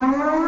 Davido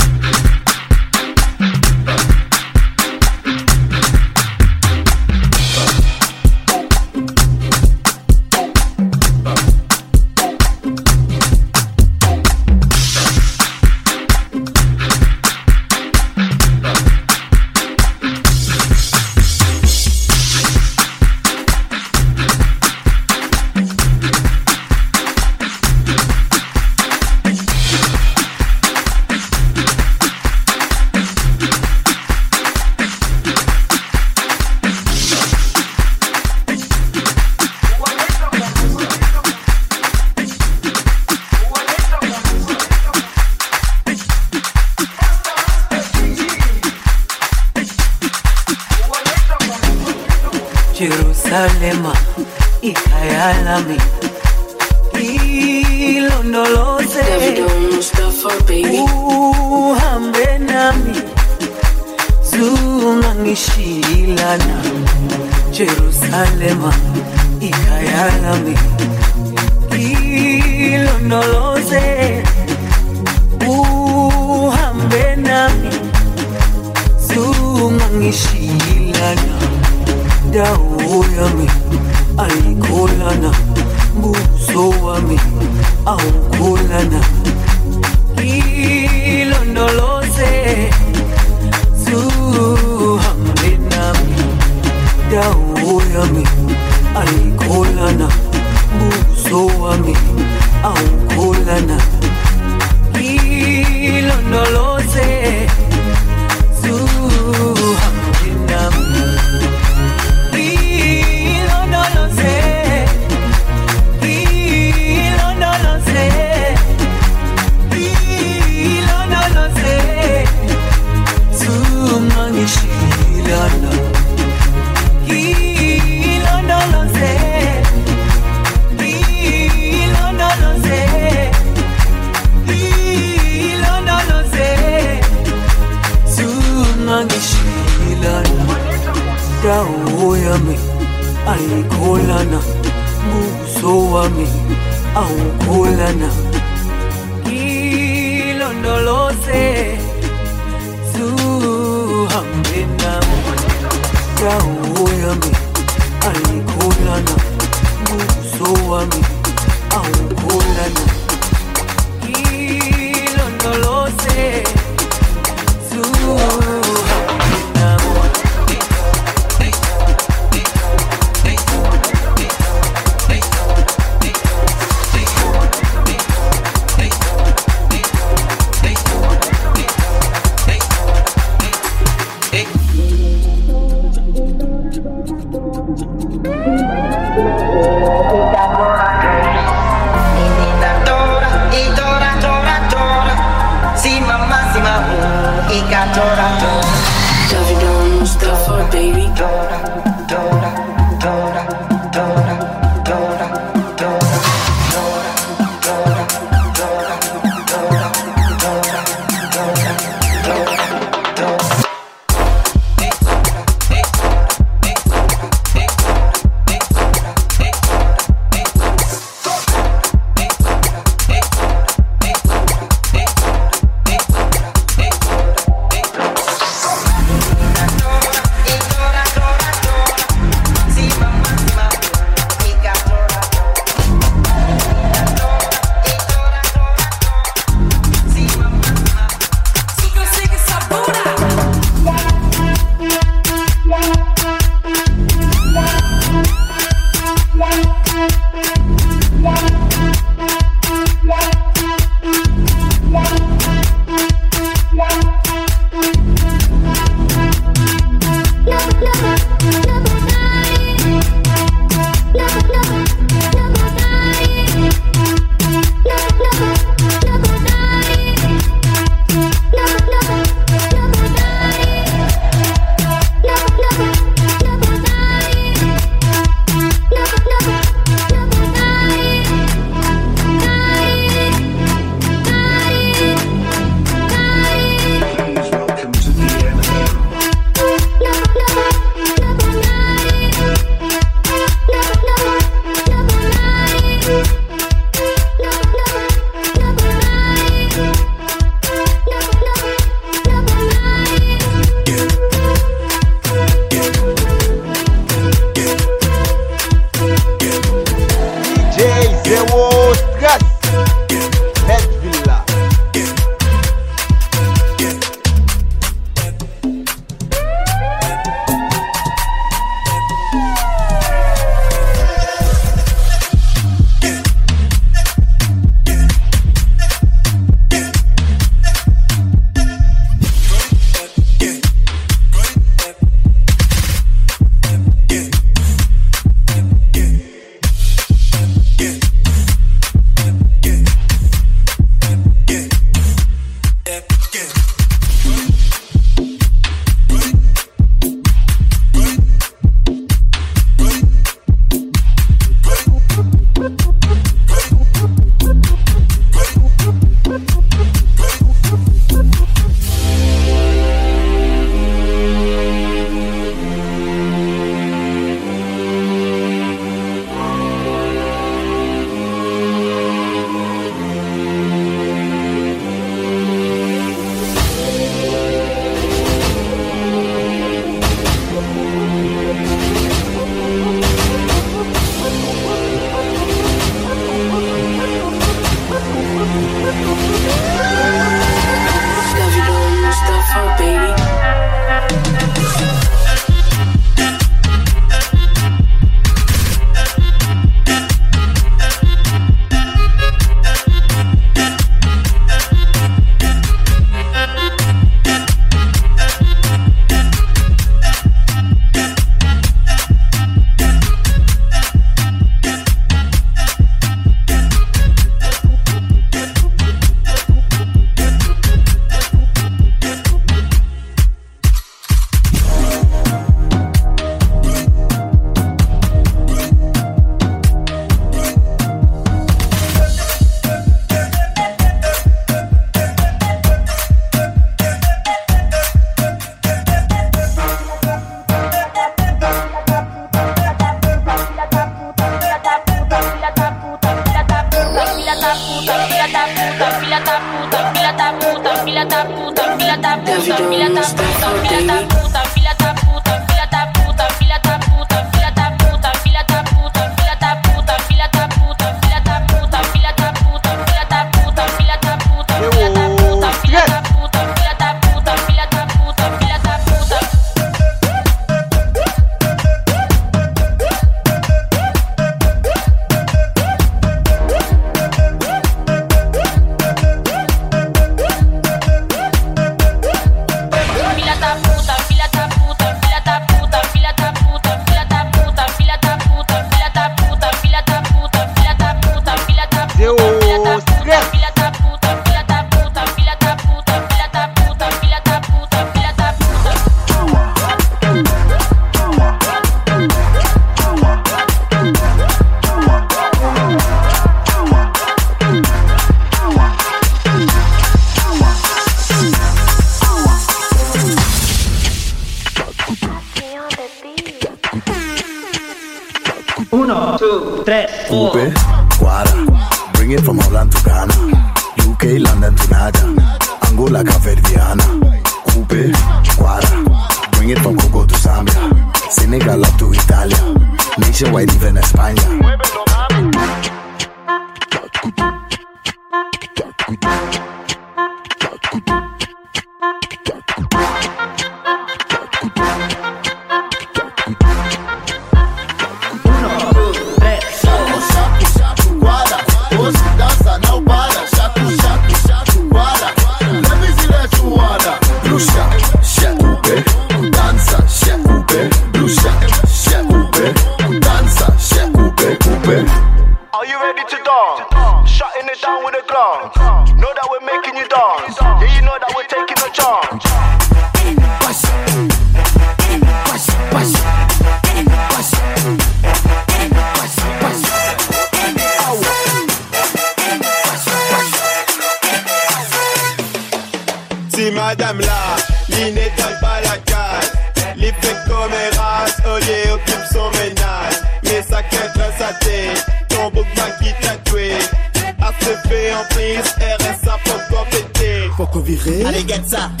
gets up.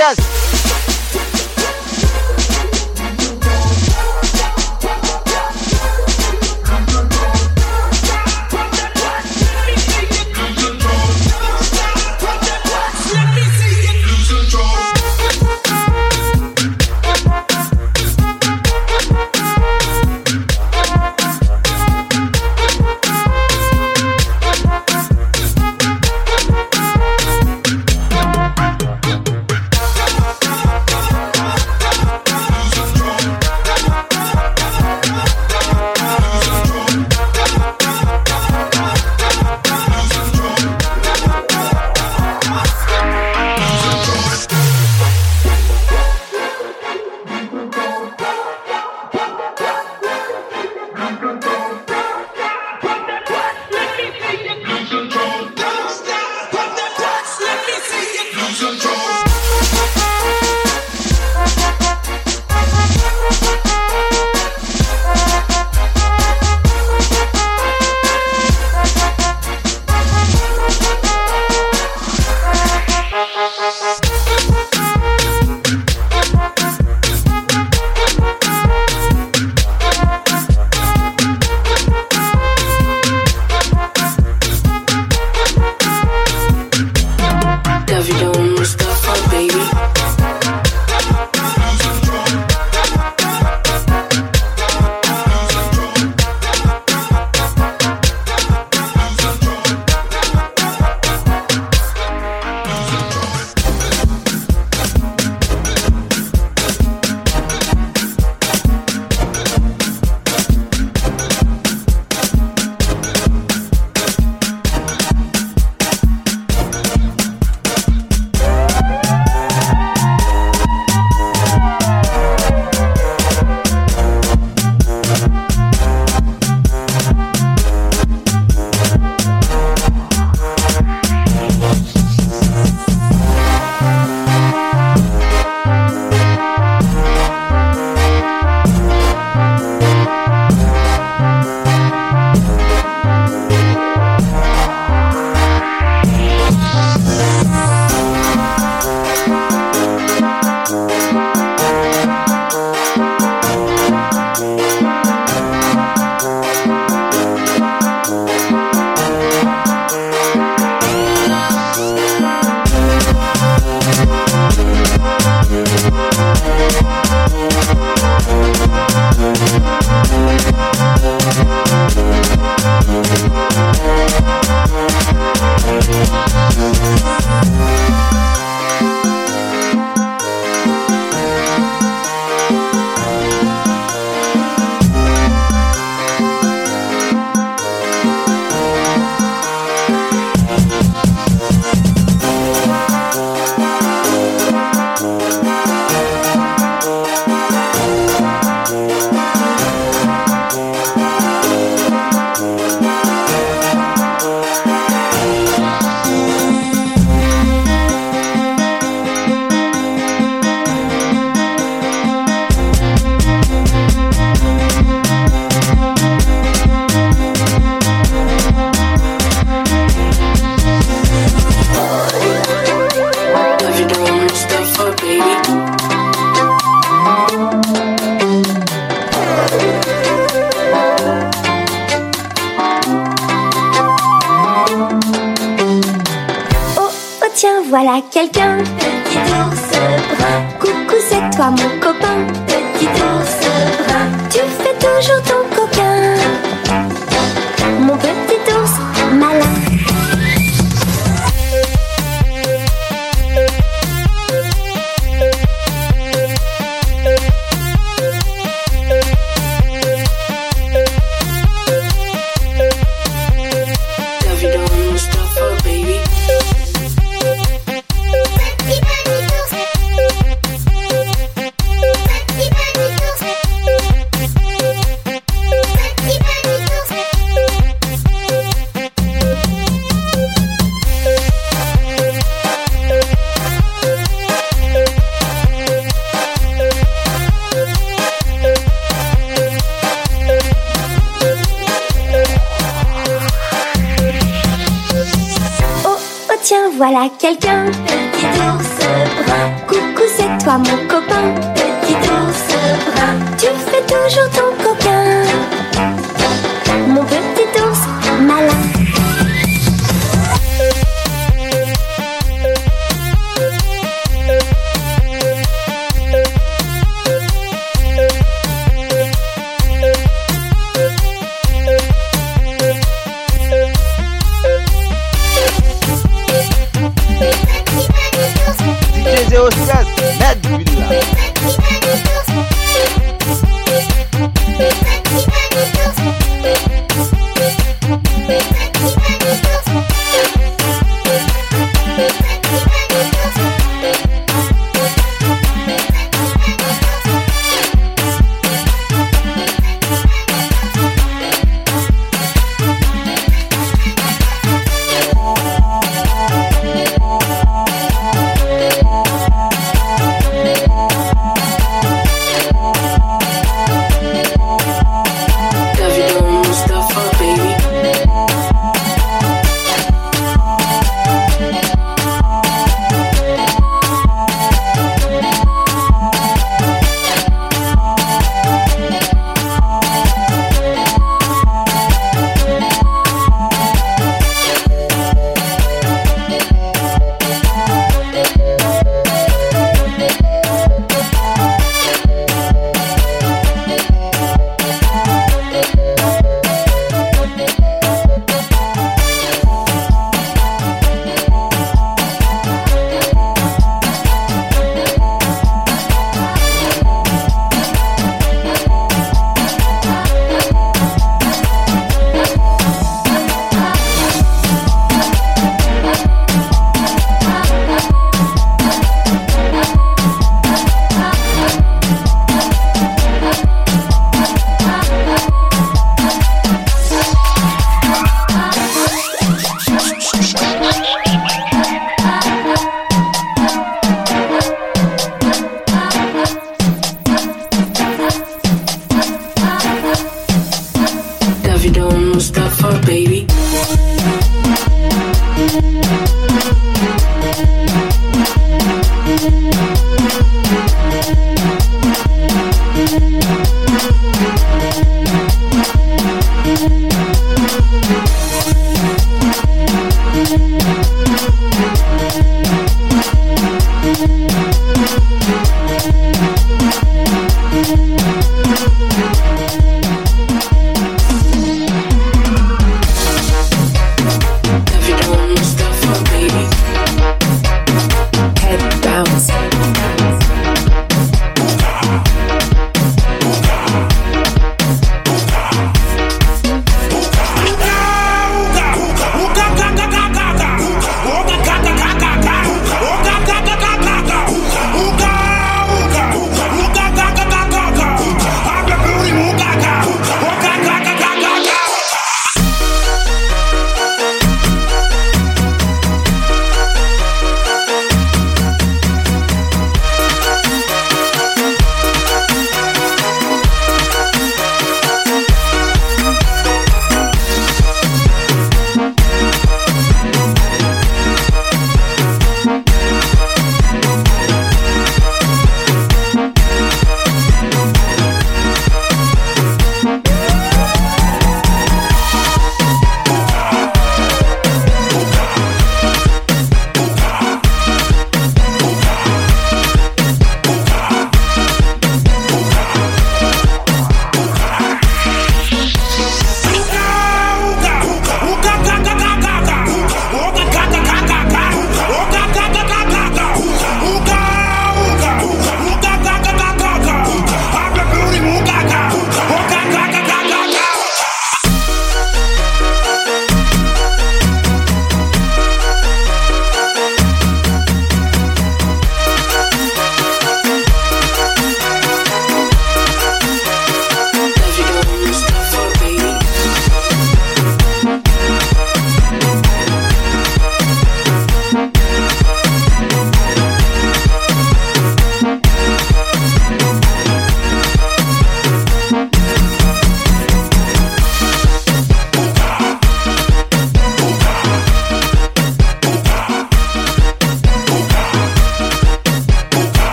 just petit ours brun. Coucou, c'est toi mon copain, petit ours brun. Tu fais toujours ton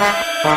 Uh-huh.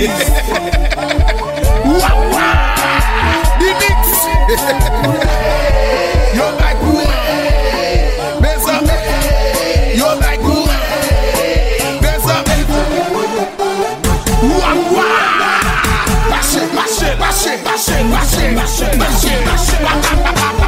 Wah, wah. The mix. Yo like who? Besa. Yo like who? Besa. Wah, wah. Mash it, mash it, mash it, mash it, mash it, mash it, mash it, mash it. Ba, ba, ba, ba, ba, ba, ba,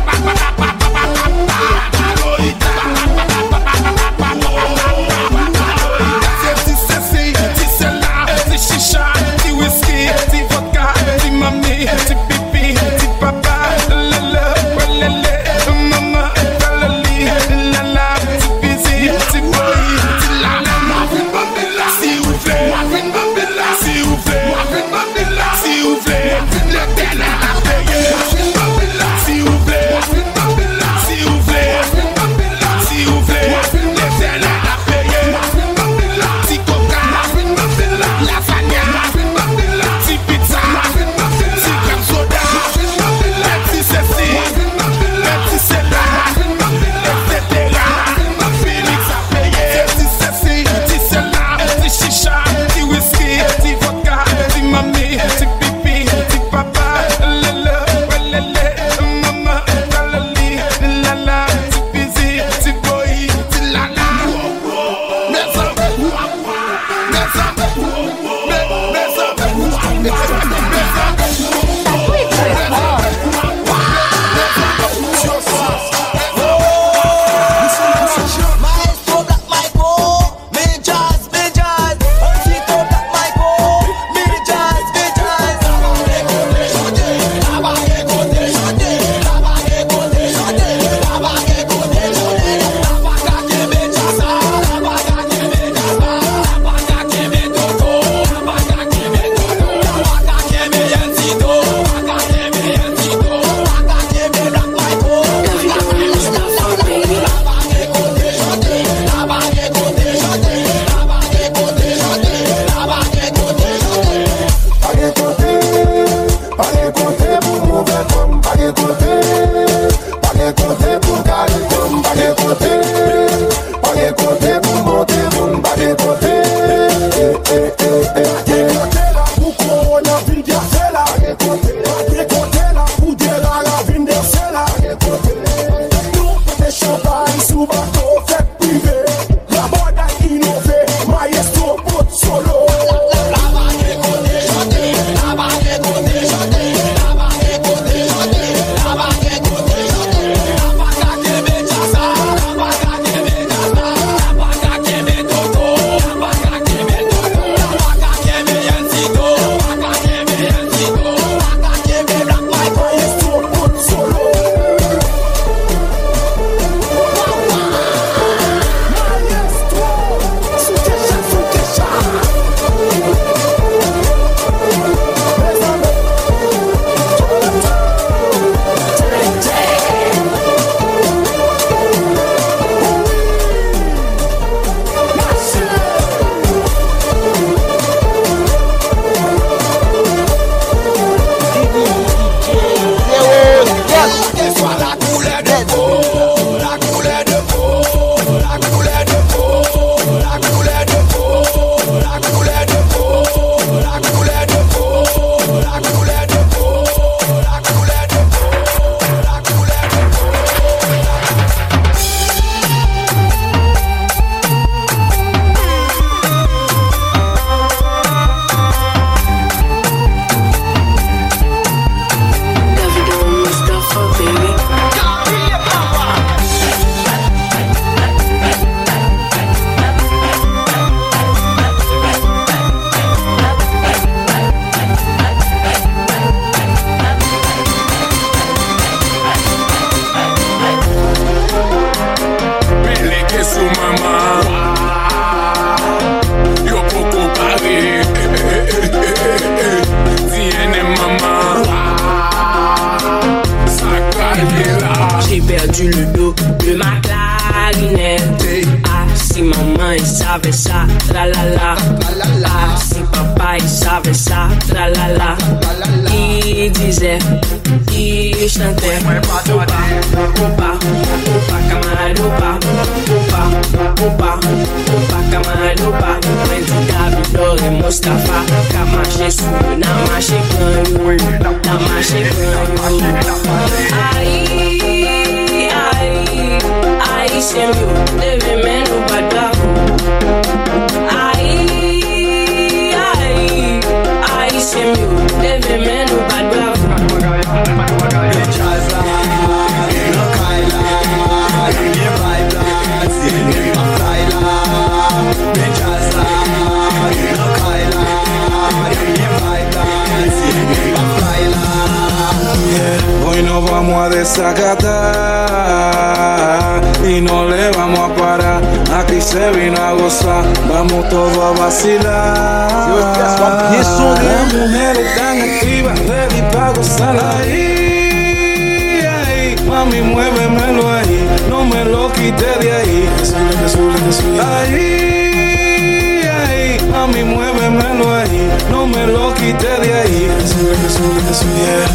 no me lo quite de ahí.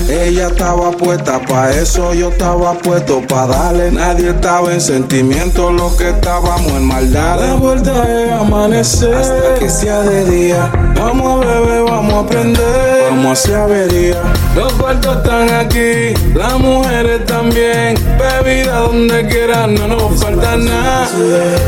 Ella estaba puesta pa' eso, yo estaba puesto pa' darle. Nadie estaba en sentimiento, lo que estábamos en maldad. La vuelta es amanecer hasta que sea de día. Vamos a beber, vamos a aprender, vamos hacia avería. Los cuartos están aquí, las mujeres también. Bebida donde quiera, no nos falta nada.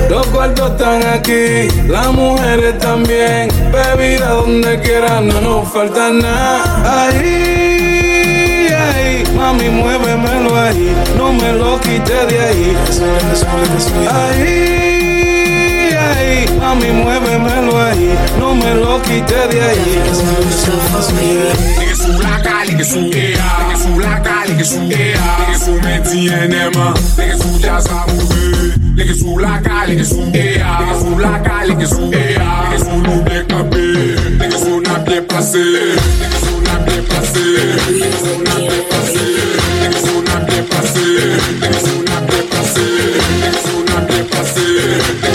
Los cuartos están aquí, las mujeres también. Bebida donde quiera, no nos falta nada. Ahí, ahí, mami, muévemelo ahí, no me lo quite de ahí. Ahí, ahí, mami, muévemelo ahí, no me lo quite de ahí. Nege sou EA, nege sou laka, nege sou EA Nege sou menti enema, nege sou jasa mouve Nege sou laka, nege sou EA, nege sou laka, nege sou EA Nege sou nou dek kape, nege sou nan bien plase Nege sou nan bien plase, nege sou nan bien plase Nege sou nan bien plase, nege sou nan bien plase Nege sou nan bien plase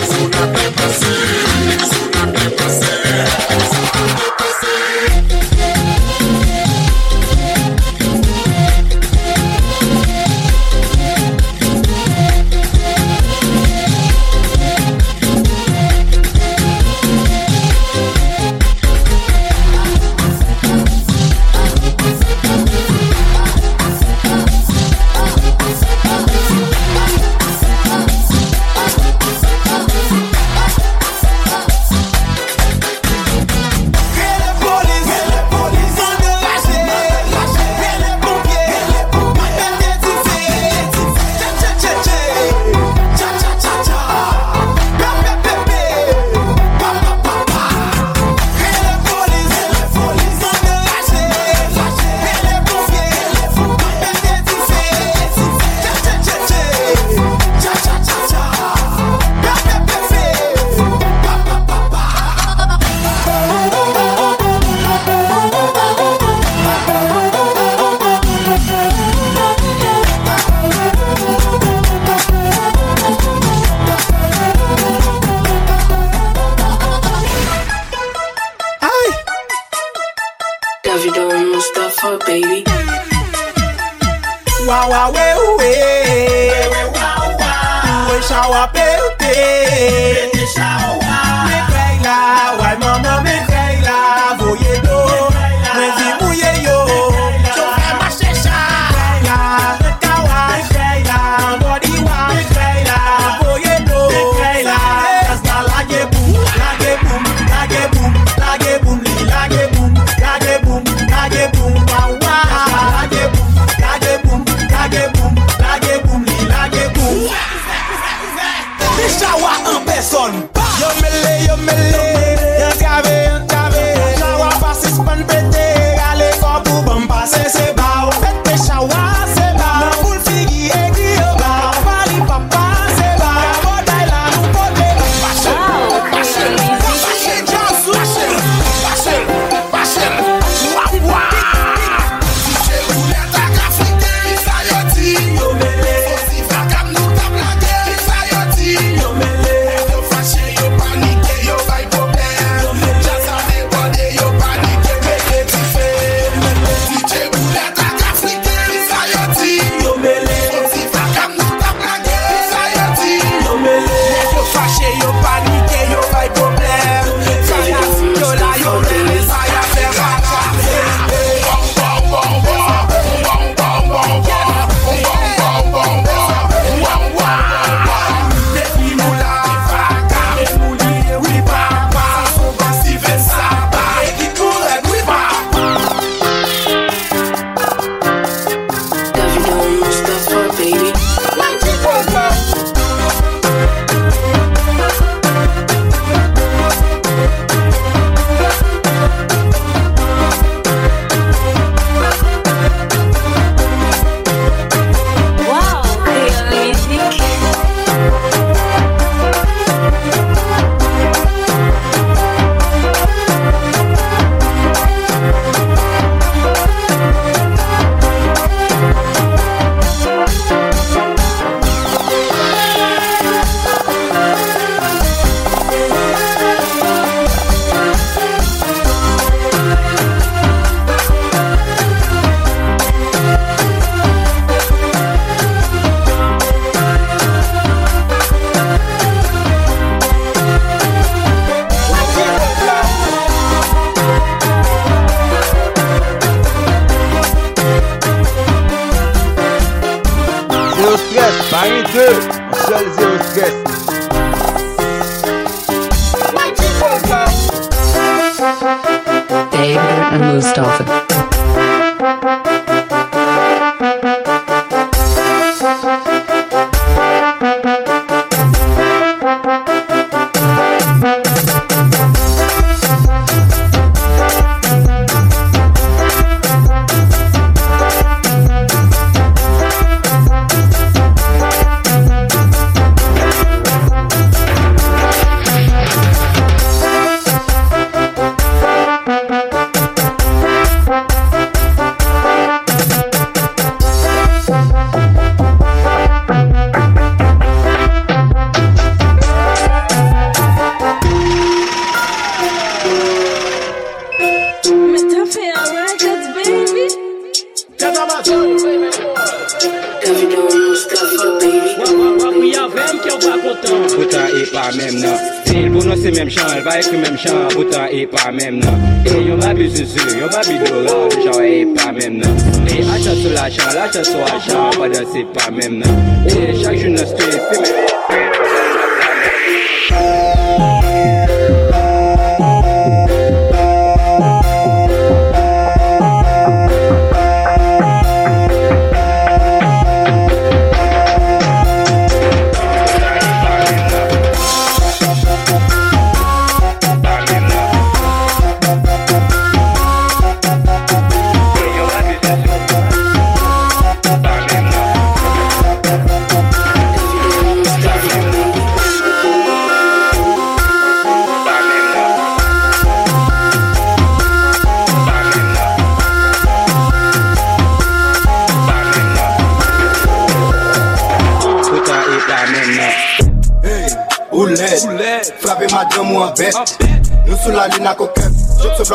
Fada se pa mem nan E chak joun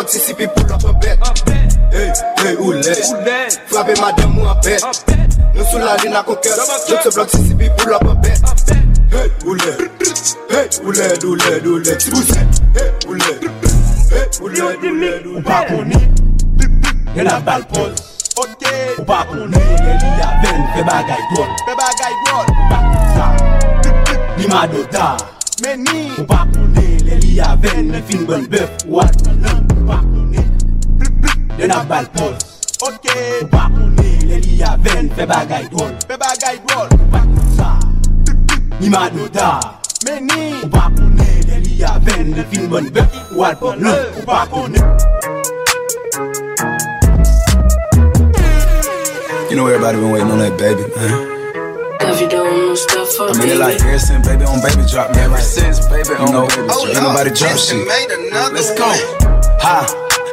Antisipi pou lop an bet Hey, hey, ou let Frape madem ou an bet Nou sou la lina kon ket Jok se blok sisipi pou lop an bet Hey, ou let Hey, ou let, ou let, ou let Si pou se Hey, ou let Hey, ou let, ou let Ou pa koni Gen a bal pol Ou pa koni Gen li a ven Fe bagay gol Fe bagay gol Ou pa kouza Li ma do ta Meni Ou pa koni Le li a ven Ne fin bon bef Ou at nan pa koni Yon a bal pol Ou pa koni, le li a ven fe bagay drol Fe bagay drol Ou pa kon sa, ni madota Meni Ou pa koni, le li a ven le fin bon bœuf Ou at nan lan, ou pa koni You know everybody been waiting on that baby, man. I mean, it like ever since baby on baby drop, man. Ever since baby on know, baby drop. Ain't nobody drop shit. Let's go. Ha.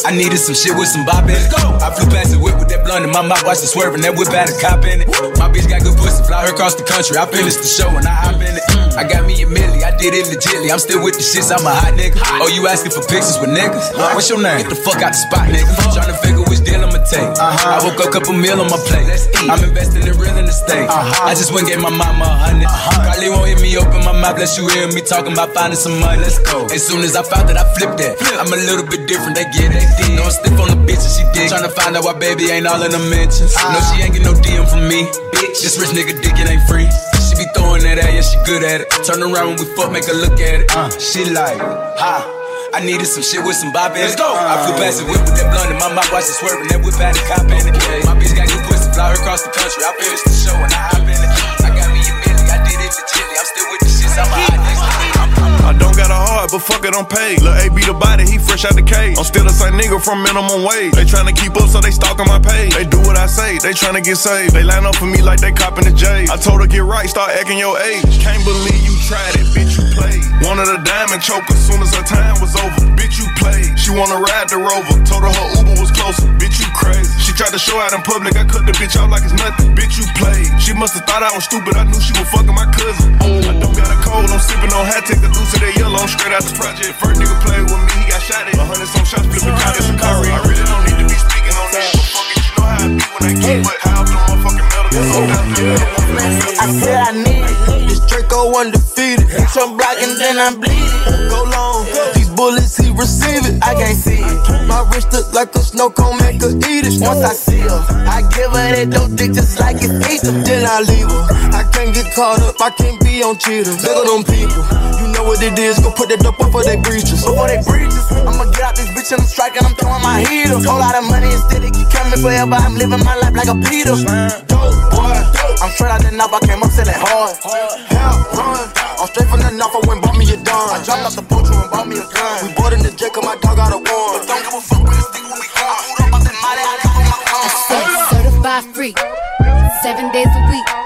I needed some shit with some bop in it. I flew past the whip with that blunt in my mouth, watched it swerving. That whip had a cop in it. My bitch got good pussy, fly her across the country. I finished the show and I hop in it. I got me a milli, I did it legitly. I'm still with the shits, I'm a hot nigga. Oh, you asking for pictures with niggas? What's your name? Get the fuck out the spot, nigga. Tryna figure which deal I'ma take. Uh-huh. I woke up, couple meal on my plate. I'm investing in real estate. Uh-huh. I just went and gave my mama a hundred. Uh-huh. Carly won't hit me open my mouth, let you hear me talking about finding some money. Let's go. As soon as I found that, I flipped that. I'm a little bit different, they get it. No, I'm stiff on the bitch and she dig. Tryna find out why baby ain't all in the mentions. No, she ain't get no DM from me. Bitch, this rich nigga dick, it ain't free. She be throwing that at, yeah, she good at it. Turn around when we fuck, make her look at it. Uh, she like, ha. I needed some shit with some bop in. Let's go. I flew past the whip with that blunt in my mouth, watch it swerving. That whip had a cop in it. My bitch got good pussy, fly her across the country. I finished the show and I hop in it. I got me a milli, I did it legitly. I'm still with the shits, I'm a. I don't got a heart, but fuck it, I'm paid. Lil' A be the body, he fresh out the cage. I'm still the same nigga from minimum wage. They tryna keep up, so they stalking my page. They do what I say, they tryna get saved. They line up for me like they copping the J. I told her get right, start acting your age. Can't believe you tried it, bitch, you played. Wanted a diamond choke as soon as her time was over. Bitch, you played. She wanna ride the rover. Told her her Uber was closer. Bitch, you crazy. She tried to show out in public. I cut the bitch out like it's nothing. Bitch, you played. She must've thought I was stupid. I knew she was fucking my cousin. Of. I'm straight out the project. First nigga played with me. He got shot at. A hundred some shots. Flipping caught in Shikari. I really don't need to be speaking on that. But fuck it, you know how I be when I get wet. How I'm the motherfucking metal. It's so down I said I need it. This Draco undefeated. Some block and then I'm bleeding. Go long. These bullets, he receive it. I can't see it. My wrist look like a snow cone, make her eat it. Once I see her, I give her that dope dick just like it. it's ether. Then I leave her. I can't get caught up, I can't be on cheaters. Look at them people. You know what it is, go put that dope up for they breaches. Before they breaches, I'ma get out this bitch and I'm striking, I'm throwing my heater. Whole lot of money instead of keep coming forever. I'm living my life like a Peter. Dope, boy. I'm straight out the knob, I came up selling hard. Hell, run. I'm straight from the knob, I went bought me a dime. I dropped off the poacher and bought me a gun. We bought in the jet, cause my dog got a warrant. Don't give a fuck with this thing when we come. Hold uh. up, I said, mighty, I live on my car. Certified free, seven days a week.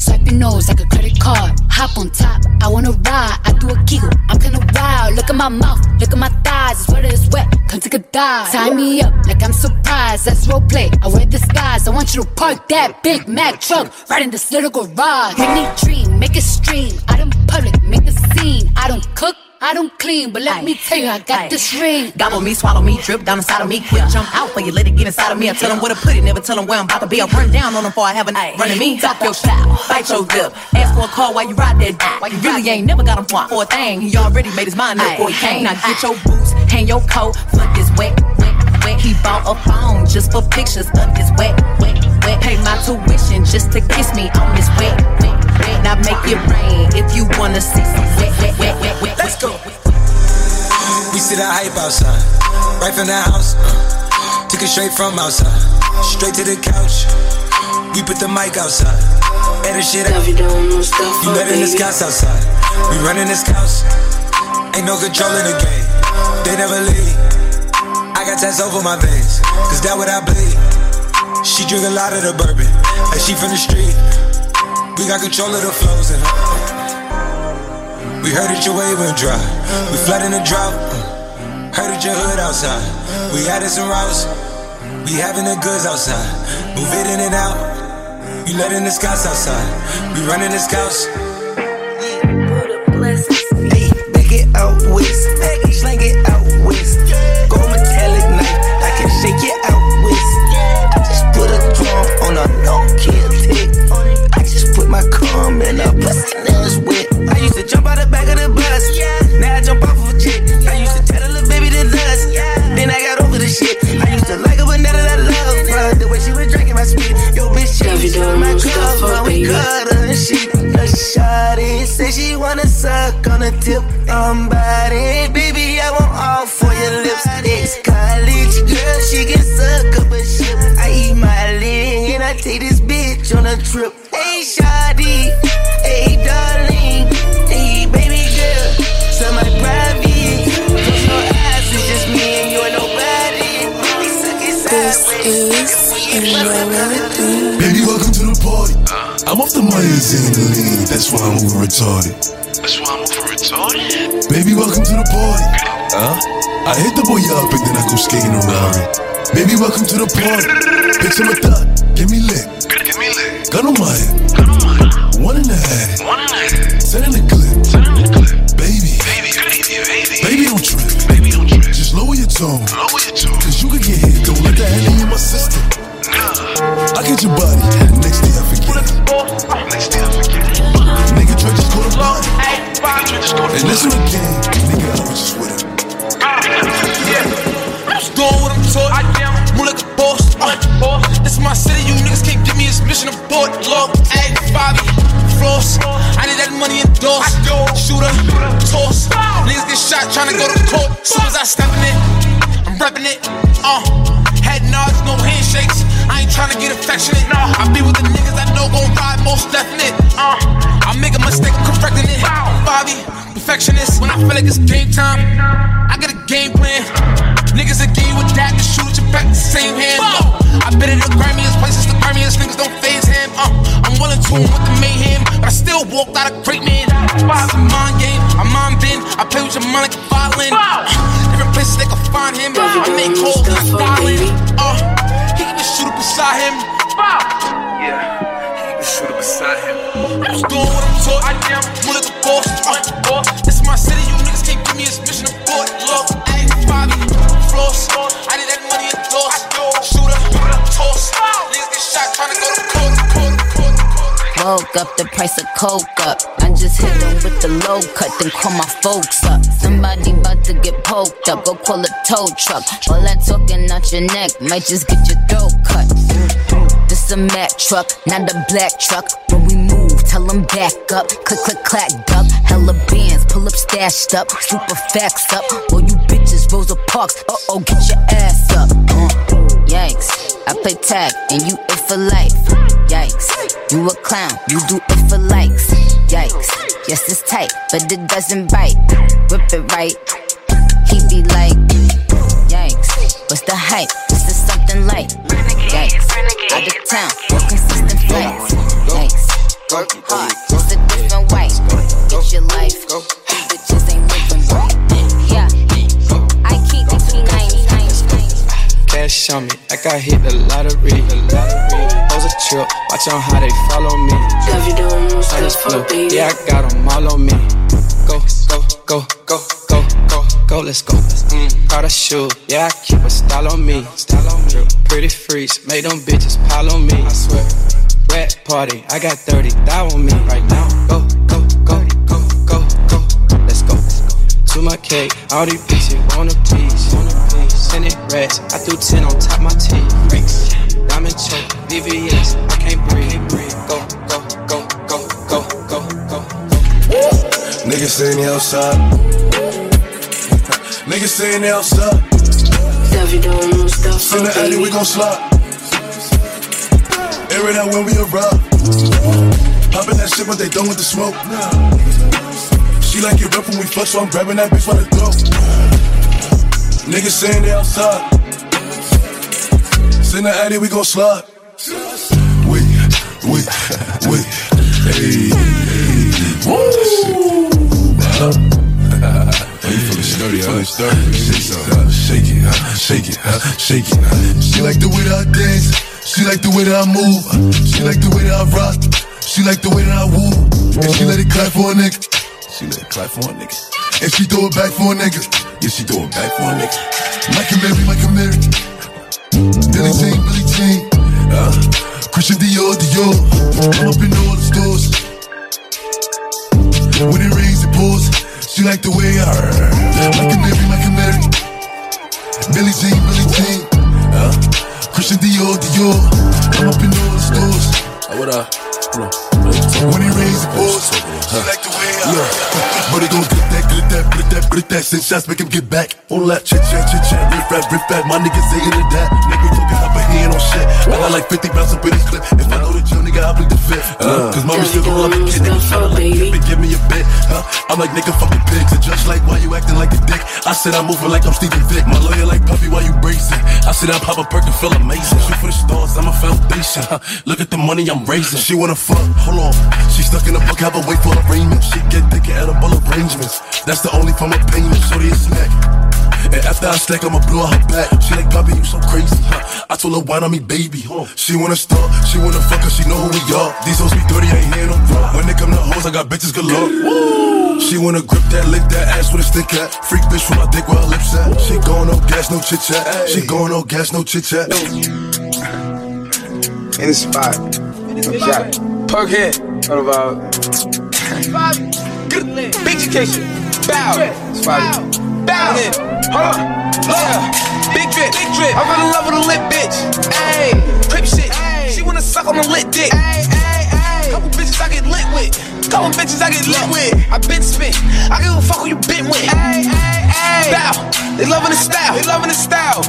Swipe your nose like a credit card. Hop on top, I wanna ride. I do a giggle, I'm kinda wild. Look at my mouth, look at my thighs. It's wet, it's wet. Come take a dive. Tie me up like I'm surprised. That's role play. I wear disguise. I want you to park that Big Mac truck right in this little garage. Make me dream, make it stream. I don't public, make a scene. I don't cook. I don't clean, but let me tell you, I got this ring. Gobble me, swallow me, drip down inside of me. Quick jump out for you, let it get inside of me. I tell them where to put it, never tell them where I'm about to be. I run down on them before I have a night. Running me, talk your style, bite your lip. Ask for a call while you ride that dick. Why you really ain't never got him for a thing. He already made his mind up before he came. Now get your boots, hang your coat, flood this wet, wet, wet. He bought a phone just for pictures of this wet, wet, wet. Pay my tuition just to kiss me on this wet, wet, wet. Now make it rain if you wanna see some wet, wet, wet, wet, wet. Let's go. We see the hype outside, right from the house. Uh, took it straight from outside, straight to the couch. We put the mic outside, edit shit out. You let in the scouts outside. We running this house, ain't no control in the game. They never leave. I got tats over my veins, cause that what I bleed. She drink a lot of the bourbon, like she from the street. We got control of the flows and. We heard that your wave went dry. We flood in the drought. Heard that your hood outside. We added some routes. We having the goods outside. Move it in and out. You letting the scouts outside. We running the scouts. It out west, it out west. Metallic knife, can shake it out west. I just put a drum on a no kill tick. I just put my in a. I used to jump out the back of the spit. Yo, bitch, she was my cover, we cut her and shit. A shawty say she wanna suck on a tip on body. Baby, I want all for your lips. Ex college girl, she can suck up a ship. I eat my leg and I take this bitch on a trip. Hey, shawty, hey, darling, hey, baby girl, so my private. Baby, welcome to the party. Uh. I'm off the Myers and the lean, that's why I'm over retarded. That's why I'm over retarded. Baby, welcome to the party. Huh? I hit the boy up and then I go skating around it. Baby, welcome to the party. Picture my thought, get me lit. Get me lit. Gun on my head. One in the head. One in the head. Send in the clip. Send in the clip. Baby. Baby, baby, baby. Baby, don't trip. Baby, don't trip. Just lower your tone. Lower your tone. Hit. Don't let that hand in my system. I get your body. Next day I forget. Next day I forget. Nigga try just go to body. And this one again. Nigga, I was just with him. Just doing what I'm taught. I am. Move like a boss. This is my city. You niggas can't give me this mission abort. Look, hey, Bobby, floss. I need that money endorsed. Shooter, toss. Niggas get shot trying to go to court. Soon as I step in it, I'm repping it. Uh, head nods, no handshakes. I ain't trying to get affectionate. I be with the niggas I know gon' ride most definite. Uh, I make a mistake, I'm correcting it. Bobby, perfectionist. When I feel like it's game time, I get a game plan. Niggas again with that to shoot you back the same hand. Look, I been in the grimiest places, the grimiest niggas don't phase him. Uh, I'm willing to with the mayhem, but I still walked out a great man. It's a mind game, I'm mind bend. I play with your mind like a violin. Uh, pissed they can find him. And they cold cause I. Uh, he can shoot up beside him. Yeah, he can shoot up beside him. I was doing what I'm taught. I am one of the boss. Uh, this my city, you niggas can't give me this mission abort. Look, I ain't Bobby, floss. I need that money in the doors. Shooter, toss. Woke up, the price of coke up. I just hit them with the low cut, then call my folks up. Somebody about to get poked up, go call a tow truck. All that talking out your neck might just get your throat cut. This a Mack truck, not a black truck. When we move, tell them back up. Click, click, clack, duck. Hella bands, pull up stashed up. Super facts up. All you bitches, Rosa Parks. Uh oh, get your ass up. Uh, yikes. I play tag and you it for life. Yikes. You a clown, you do it for likes. Yikes. Yes, it's tight, but it doesn't bite. Whip it right. He be like, Yikes. What's the hype? This is something light. Yikes. Out of town, more consistent flights. Yikes. Hard, it's a different way. Get your life. Cash on me, like I hit the lottery. Hoes a trip, watch on how they follow me. I just flow, yeah, I got them all on me. Go, go, go, go, go, go, go, let's go. Mm, Prada shoe, yeah, I keep a style on me. Style on me. Pretty freaks, make them bitches pile on me. I swear. Rat party, I got 30 thou on me right now. Go, go, go, go, go, go, let's go. To my cake, all these bitches want a piece. Send it rats, I threw 10 on top my teeth. Bricks, diamond choke, VVS, I can't breathe. Go, go, go, go, go, go, go. Niggas saying they outside. Niggas saying they outside. Send the alley, we gon' slide. Air it out when we arrive. Poppin' that shit, but they done with the smoke. She like it rough when we fuck, so I'm grabbing that bitch by the throat. Niggas saying they outside. Send the alley, we gon' slide. Wait, wait, wait. Hey, hey. Woo! Huh? You feeling sturdy, huh? Sturdy. Shake it, huh? Shake it, huh? Shake it, huh? She like the way that I dance. She like the way that I move. She like the way that I rock. She like the way that I woo. And she let it clap for a nigga. She let it clap for a nigga. And she throw it back for a nigga. Yeah, she throw it back for a nigga. Mike and Mary, Mike Mary. Billie Jean, Billie Jean. Uh, Christian Dior, Dior. I'm up in all the stores. When it rains, it pours. She like the way I Mike and Mary, Mike Mary. Billie Jean, Billie Jean. Uh, Christian Dior, Dior. I'm up in all the stores. What up? Hold. When it rains, the pours. She like the way I yeah. But it gon' get that, get that, get that, get that. Send shots, make him get back. On that chit chat, chit chat, riff rap, riff rap. My niggas say into that. Nigga talking up a hand on shit. I got like 50 rounds up in this clip. If I know the drill, nigga, I bleed the fit. Uh, Cause mommy still gon' love me, kid. Niggas tryna like dip and give me a bit. Huh? I'm like nigga fucking pigs. And just like why you acting like a dick. I said I'm moving like I'm Steven Vick. My lawyer like puppy, why you bracing? I said I pop a perk and feel amazing. Shoot for the stars, I'm a foundation. Huh? Look at the money I'm raising. She wanna fuck, hold on. She stuck in a book, have a wait for arraignment. She get thick and edible arrangements. That's the only form of payment. Shorty a snack. And after I stack, I'ma blow her back. She like, Poppy, you so crazy. Huh? I told her, wine on me, baby. Huh? She wanna start, she wanna fuck, cause she know who we are. These hoes be dirty, ain't here no draw. When they come to hoes, I got bitches galore. Woo! She wanna grip that, lick that ass with a stick at. Freak bitch from my dick where her lips at. She going no gas, no chit chat. She going no gas, no chit chat. In the spot. Shot. Perk head. What about? Big education. Bow. Bow. Bow. Hold on. Yeah. Big drip. Big drip. I fell in love with a lit bitch. Ayy. Crip shit. She wanna suck on a lit dick. Ayy. Ayy. Couple bitches I get lit with. Couple bitches I get lit with. I been spit. I give a fuck who you been with. Ayy. Ayy. They loving the style. They loving the style.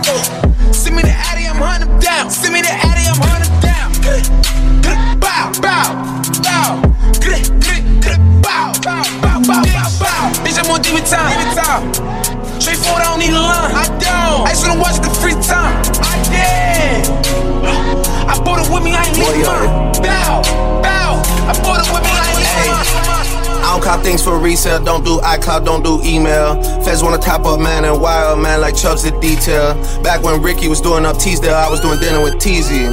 Send me the Addy, I'm hunting them down. Send me the Addy, I'm hunting them down. Get it, get it, bow, bow, bow, bow, bow, bow, bow, bow. Bitch, I'm on demon time. Demon time. Straightforward, I don't need a line. I don't. I just wanna watch the free time. I did. I bought it with me, I ain't leaving mine. Bow, bow. I bought it with me, I ain't leaving mine. I don't cop things for resale, don't do iCloud, don't do email. Feds wanna top up man and wild man like Chubbs did detail. Back when Ricky was doing up Teasdale, I was doing dinner with Teasy.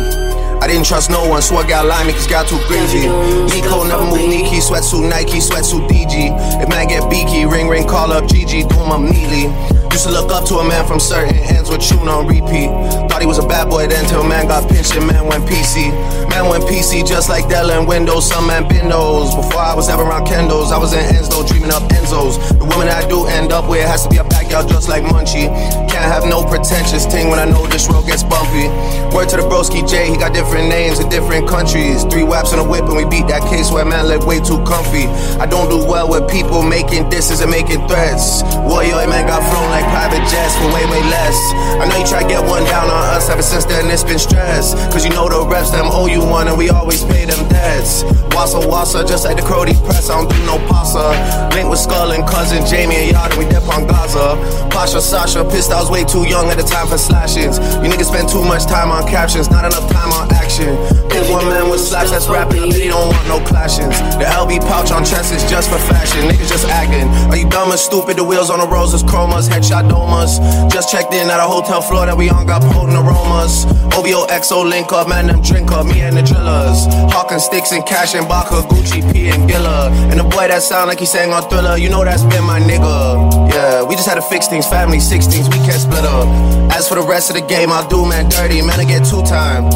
I didn't trust no one, so I got line me cause got too crazy. Nico never move Nike, sweatsuit Nike, sweatsuit DG. If man get beaky, ring ring, call up GG, do him neatly. Used to look up to a man from certain ends with tune on repeat. Thought he was a bad boy then till man got pinched and man went PC. Man went PC just like Dell and Windows, some man those. Before I was ever around Kendos, I was in Enzo dreaming up Enzos. The woman I do end up with has to be a backyard just like Munchie. Can't have no pretentious thing when I know this road gets bumpy. Word to the broski J, he got different names in different countries. Three whaps on a whip and we beat that case where man live way too comfy. I don't do well with people making disses and making threats. Warrior man got flown like private jets for way, way less. I know you try to get one down on us ever since then, it's been stress. Cause you know the reps, them owe you one, and we always pay them debts. Wassa wassa, just like the Crody press, I don't do no pasta. Link with Skull and cousin Jamie and Yard, and we dip on Gaza. Pasha Sasha, pissed I was way too young at the time for slashings. You niggas spend too much time on captions, not enough time on action. Pick one man with slaps that's rapping, he don't want no clashings. The LV pouch on chest is just for fashion, niggas just acting. Are you dumb and stupid? The wheels on the roses, chromas, headshot domas. Just checked in at a hotel floor that we on, got potent aromas. OVO XO link up, man, them drink up, me and the drillers. Hawking sticks and cash and Baka, Gucci, P and Gilla. And the boy that sound like he sang on Thriller, you know that's been my nigga. Yeah, we just had to fix things, family 16s, we can't split up. As for the rest of the game, I'll do man dirty, man, I get two time.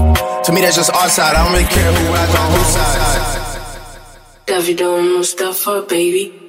To me, that's just our side, I don't really care who rides on whose side. Davido Mustafa, baby.